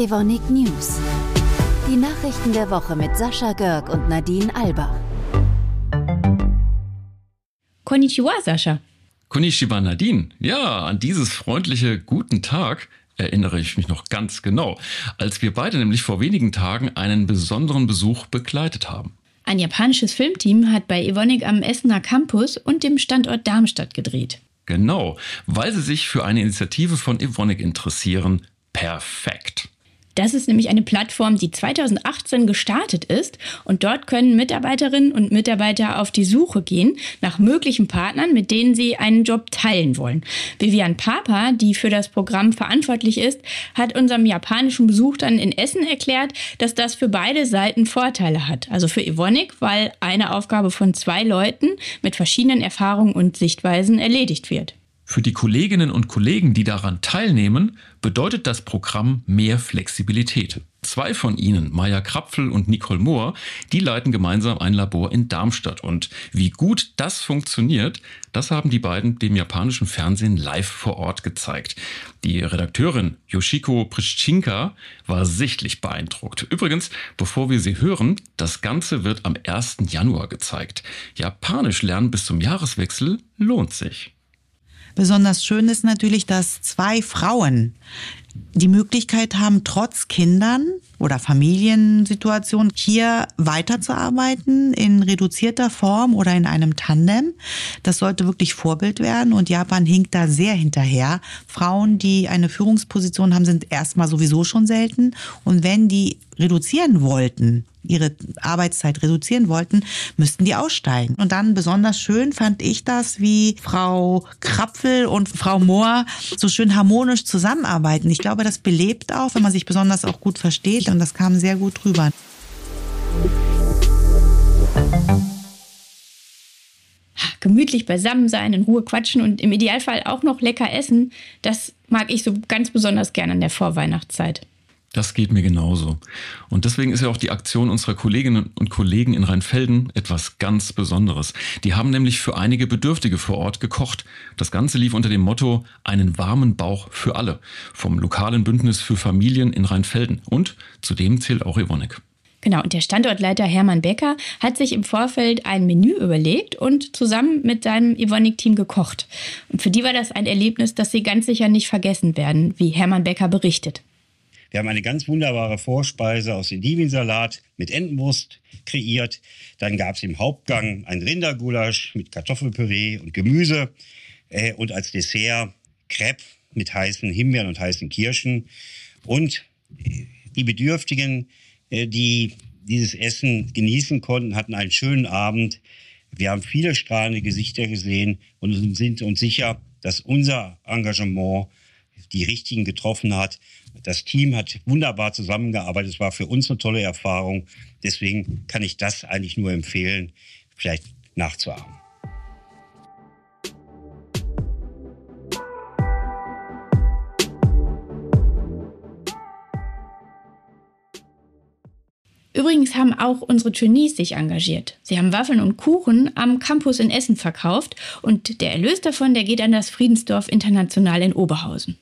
Evonik News. Die Nachrichten der Woche mit Sascha Görg und Nadine Alba. Konnichiwa, Sascha. Konnichiwa, Nadine. Ja, an dieses freundliche Guten Tag erinnere ich mich noch ganz genau, als wir beide nämlich vor wenigen Tagen einen besonderen Besuch begleitet haben. Ein japanisches Filmteam hat bei Evonik am Essener Campus und dem Standort Darmstadt gedreht. Genau, weil sie sich für eine Initiative von Evonik interessieren. Perfekt. Das ist nämlich eine Plattform, die 2018 gestartet ist und dort können Mitarbeiterinnen und Mitarbeiter auf die Suche gehen nach möglichen Partnern, mit denen sie einen Job teilen wollen. Vivian Papa, die für das Programm verantwortlich ist, hat unserem japanischen Besuch dann in Essen erklärt, dass das für beide Seiten Vorteile hat. Also für Evonik, weil eine Aufgabe von zwei Leuten mit verschiedenen Erfahrungen und Sichtweisen erledigt wird. Für die Kolleginnen und Kollegen, die daran teilnehmen, bedeutet das Programm mehr Flexibilität. Zwei von ihnen, Maya Krapfel und Nicole Mohr, die leiten gemeinsam ein Labor in Darmstadt. Und wie gut das funktioniert, das haben die beiden dem japanischen Fernsehen live vor Ort gezeigt. Die Redakteurin Yoshiko Prischinka war sichtlich beeindruckt. Übrigens, bevor wir sie hören, das Ganze wird am 1. Januar gezeigt. Japanisch lernen bis zum Jahreswechsel lohnt sich. Besonders schön ist natürlich, dass zwei Frauen die Möglichkeit haben, trotz Kindern oder Familiensituation hier weiterzuarbeiten in reduzierter Form oder in einem Tandem. Das sollte wirklich Vorbild werden und Japan hinkt da sehr hinterher. Frauen, die eine Führungsposition haben, sind erstmal sowieso schon selten und wenn die reduzieren wollten, ihre Arbeitszeit reduzieren wollten, müssten die aussteigen. Und dann besonders schön fand ich das, wie Frau Krapfel und Frau Mohr so schön harmonisch zusammenarbeiten. Ich glaube, das belebt auch, wenn man sich besonders auch gut versteht und das kam sehr gut rüber. Gemütlich beisammen sein, in Ruhe quatschen und im Idealfall auch noch lecker essen, das mag ich so ganz besonders gerne in der Vorweihnachtszeit. Das geht mir genauso. Und deswegen ist ja auch die Aktion unserer Kolleginnen und Kollegen in Rheinfelden etwas ganz Besonderes. Die haben nämlich für einige Bedürftige vor Ort gekocht. Das Ganze lief unter dem Motto einen warmen Bauch für alle vom lokalen Bündnis für Familien in Rheinfelden. Und zu dem zählt auch Evonik. Genau, und der Standortleiter Hermann Becker hat sich im Vorfeld ein Menü überlegt und zusammen mit seinem Evonik-Team gekocht. Und für die war das ein Erlebnis, das sie ganz sicher nicht vergessen werden, wie Hermann Becker berichtet. Wir haben eine ganz wunderbare Vorspeise aus dem Divinsalat mit Entenwurst kreiert. Dann gab es im Hauptgang ein Rindergulasch mit Kartoffelpüree und Gemüse. Äh, und als Dessert Crepe mit heißen Himbeeren und heißen Kirschen. Und die Bedürftigen, äh, die dieses Essen genießen konnten, hatten einen schönen Abend. Wir haben viele strahlende Gesichter gesehen und sind uns sicher, dass unser Engagement die richtigen getroffen hat. Das Team hat wunderbar zusammengearbeitet. Es war für uns eine tolle Erfahrung. Deswegen kann ich das eigentlich nur empfehlen, vielleicht nachzuahmen. Übrigens haben auch unsere Trainees sich engagiert. Sie haben Waffeln und Kuchen am Campus in Essen verkauft und der Erlös davon, der geht an das Friedensdorf International in Oberhausen.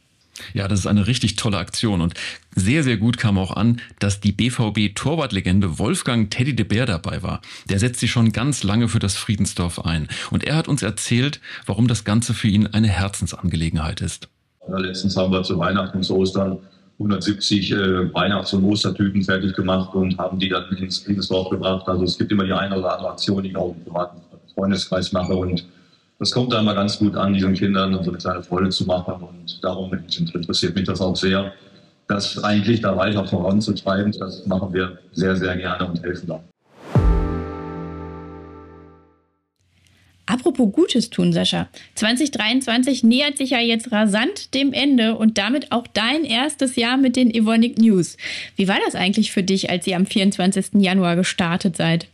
Ja, das ist eine richtig tolle Aktion und sehr, sehr gut kam auch an, dass die BVB-Torwartlegende Wolfgang Teddy de Beer dabei war. Der setzt sich schon ganz lange für das Friedensdorf ein und er hat uns erzählt, warum das Ganze für ihn eine Herzensangelegenheit ist. Letztens haben wir zu Weihnachten und zu Ostern 170 äh, Weihnachts- und Ostertüten fertig gemacht und haben die dann ins Friedensdorf gebracht. Also es gibt immer die eine oder andere Aktion, die ich auch im privaten Freundeskreis mache und das kommt da immer ganz gut an, diesen Kindern so eine kleine Freude zu machen. Und darum interessiert mich das auch sehr, das eigentlich da weiter voranzutreiben. Das machen wir sehr, sehr gerne und helfen da. Apropos Gutes tun, Sascha. 2023 nähert sich ja jetzt rasant dem Ende und damit auch dein erstes Jahr mit den Evonik News. Wie war das eigentlich für dich, als ihr am 24. Januar gestartet seid?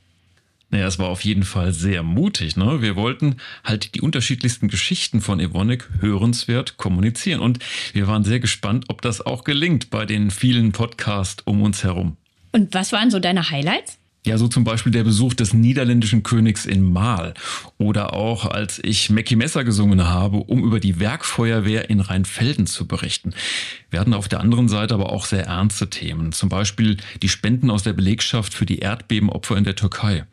Naja, es war auf jeden Fall sehr mutig. Ne? Wir wollten halt die unterschiedlichsten Geschichten von Evonik hörenswert kommunizieren. Und wir waren sehr gespannt, ob das auch gelingt bei den vielen Podcasts um uns herum. Und was waren so deine Highlights? Ja, so zum Beispiel der Besuch des niederländischen Königs in Mahl oder auch als ich Mackie Messer gesungen habe, um über die Werkfeuerwehr in Rheinfelden zu berichten. Wir hatten auf der anderen Seite aber auch sehr ernste Themen, zum Beispiel die Spenden aus der Belegschaft für die Erdbebenopfer in der Türkei.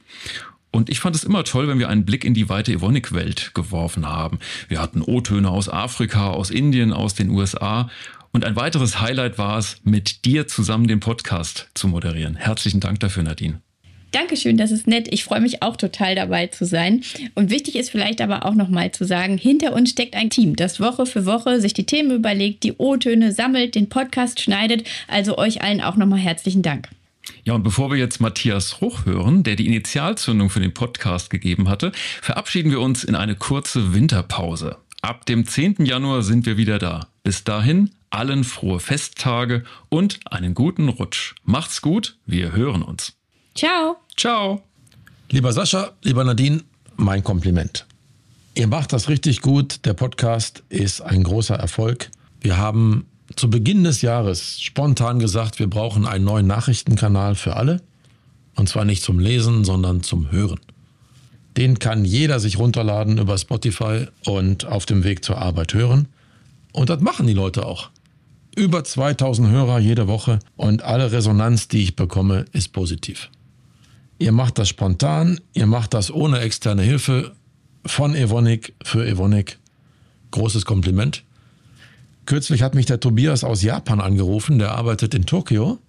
Und ich fand es immer toll, wenn wir einen Blick in die weite Evonik-Welt geworfen haben. Wir hatten O-Töne aus Afrika, aus Indien, aus den USA. Und ein weiteres Highlight war es, mit dir zusammen den Podcast zu moderieren. Herzlichen Dank dafür, Nadine. Dankeschön, das ist nett. Ich freue mich auch total dabei zu sein. Und wichtig ist vielleicht aber auch nochmal zu sagen, hinter uns steckt ein Team, das Woche für Woche sich die Themen überlegt, die O-Töne sammelt, den Podcast schneidet. Also euch allen auch nochmal herzlichen Dank. Ja, und bevor wir jetzt Matthias Ruch hören, der die Initialzündung für den Podcast gegeben hatte, verabschieden wir uns in eine kurze Winterpause. Ab dem 10. Januar sind wir wieder da. Bis dahin allen frohe Festtage und einen guten Rutsch. Macht's gut, wir hören uns. Ciao. Ciao. Lieber Sascha, lieber Nadine, mein Kompliment. Ihr macht das richtig gut. Der Podcast ist ein großer Erfolg. Wir haben zu Beginn des Jahres spontan gesagt, wir brauchen einen neuen Nachrichtenkanal für alle. Und zwar nicht zum Lesen, sondern zum Hören. Den kann jeder sich runterladen über Spotify und auf dem Weg zur Arbeit hören. Und das machen die Leute auch. Über 2000 Hörer jede Woche und alle Resonanz, die ich bekomme, ist positiv. Ihr macht das spontan, ihr macht das ohne externe Hilfe von Evonik für Evonik. Großes Kompliment. Kürzlich hat mich der Tobias aus Japan angerufen, der arbeitet in Tokio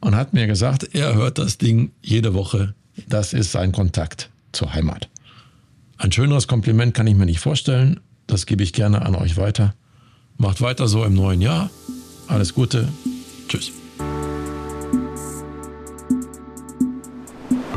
und hat mir gesagt, er hört das Ding jede Woche. Das ist sein Kontakt zur Heimat. Ein schöneres Kompliment kann ich mir nicht vorstellen. Das gebe ich gerne an euch weiter. Macht weiter so im neuen Jahr. Alles Gute. Tschüss.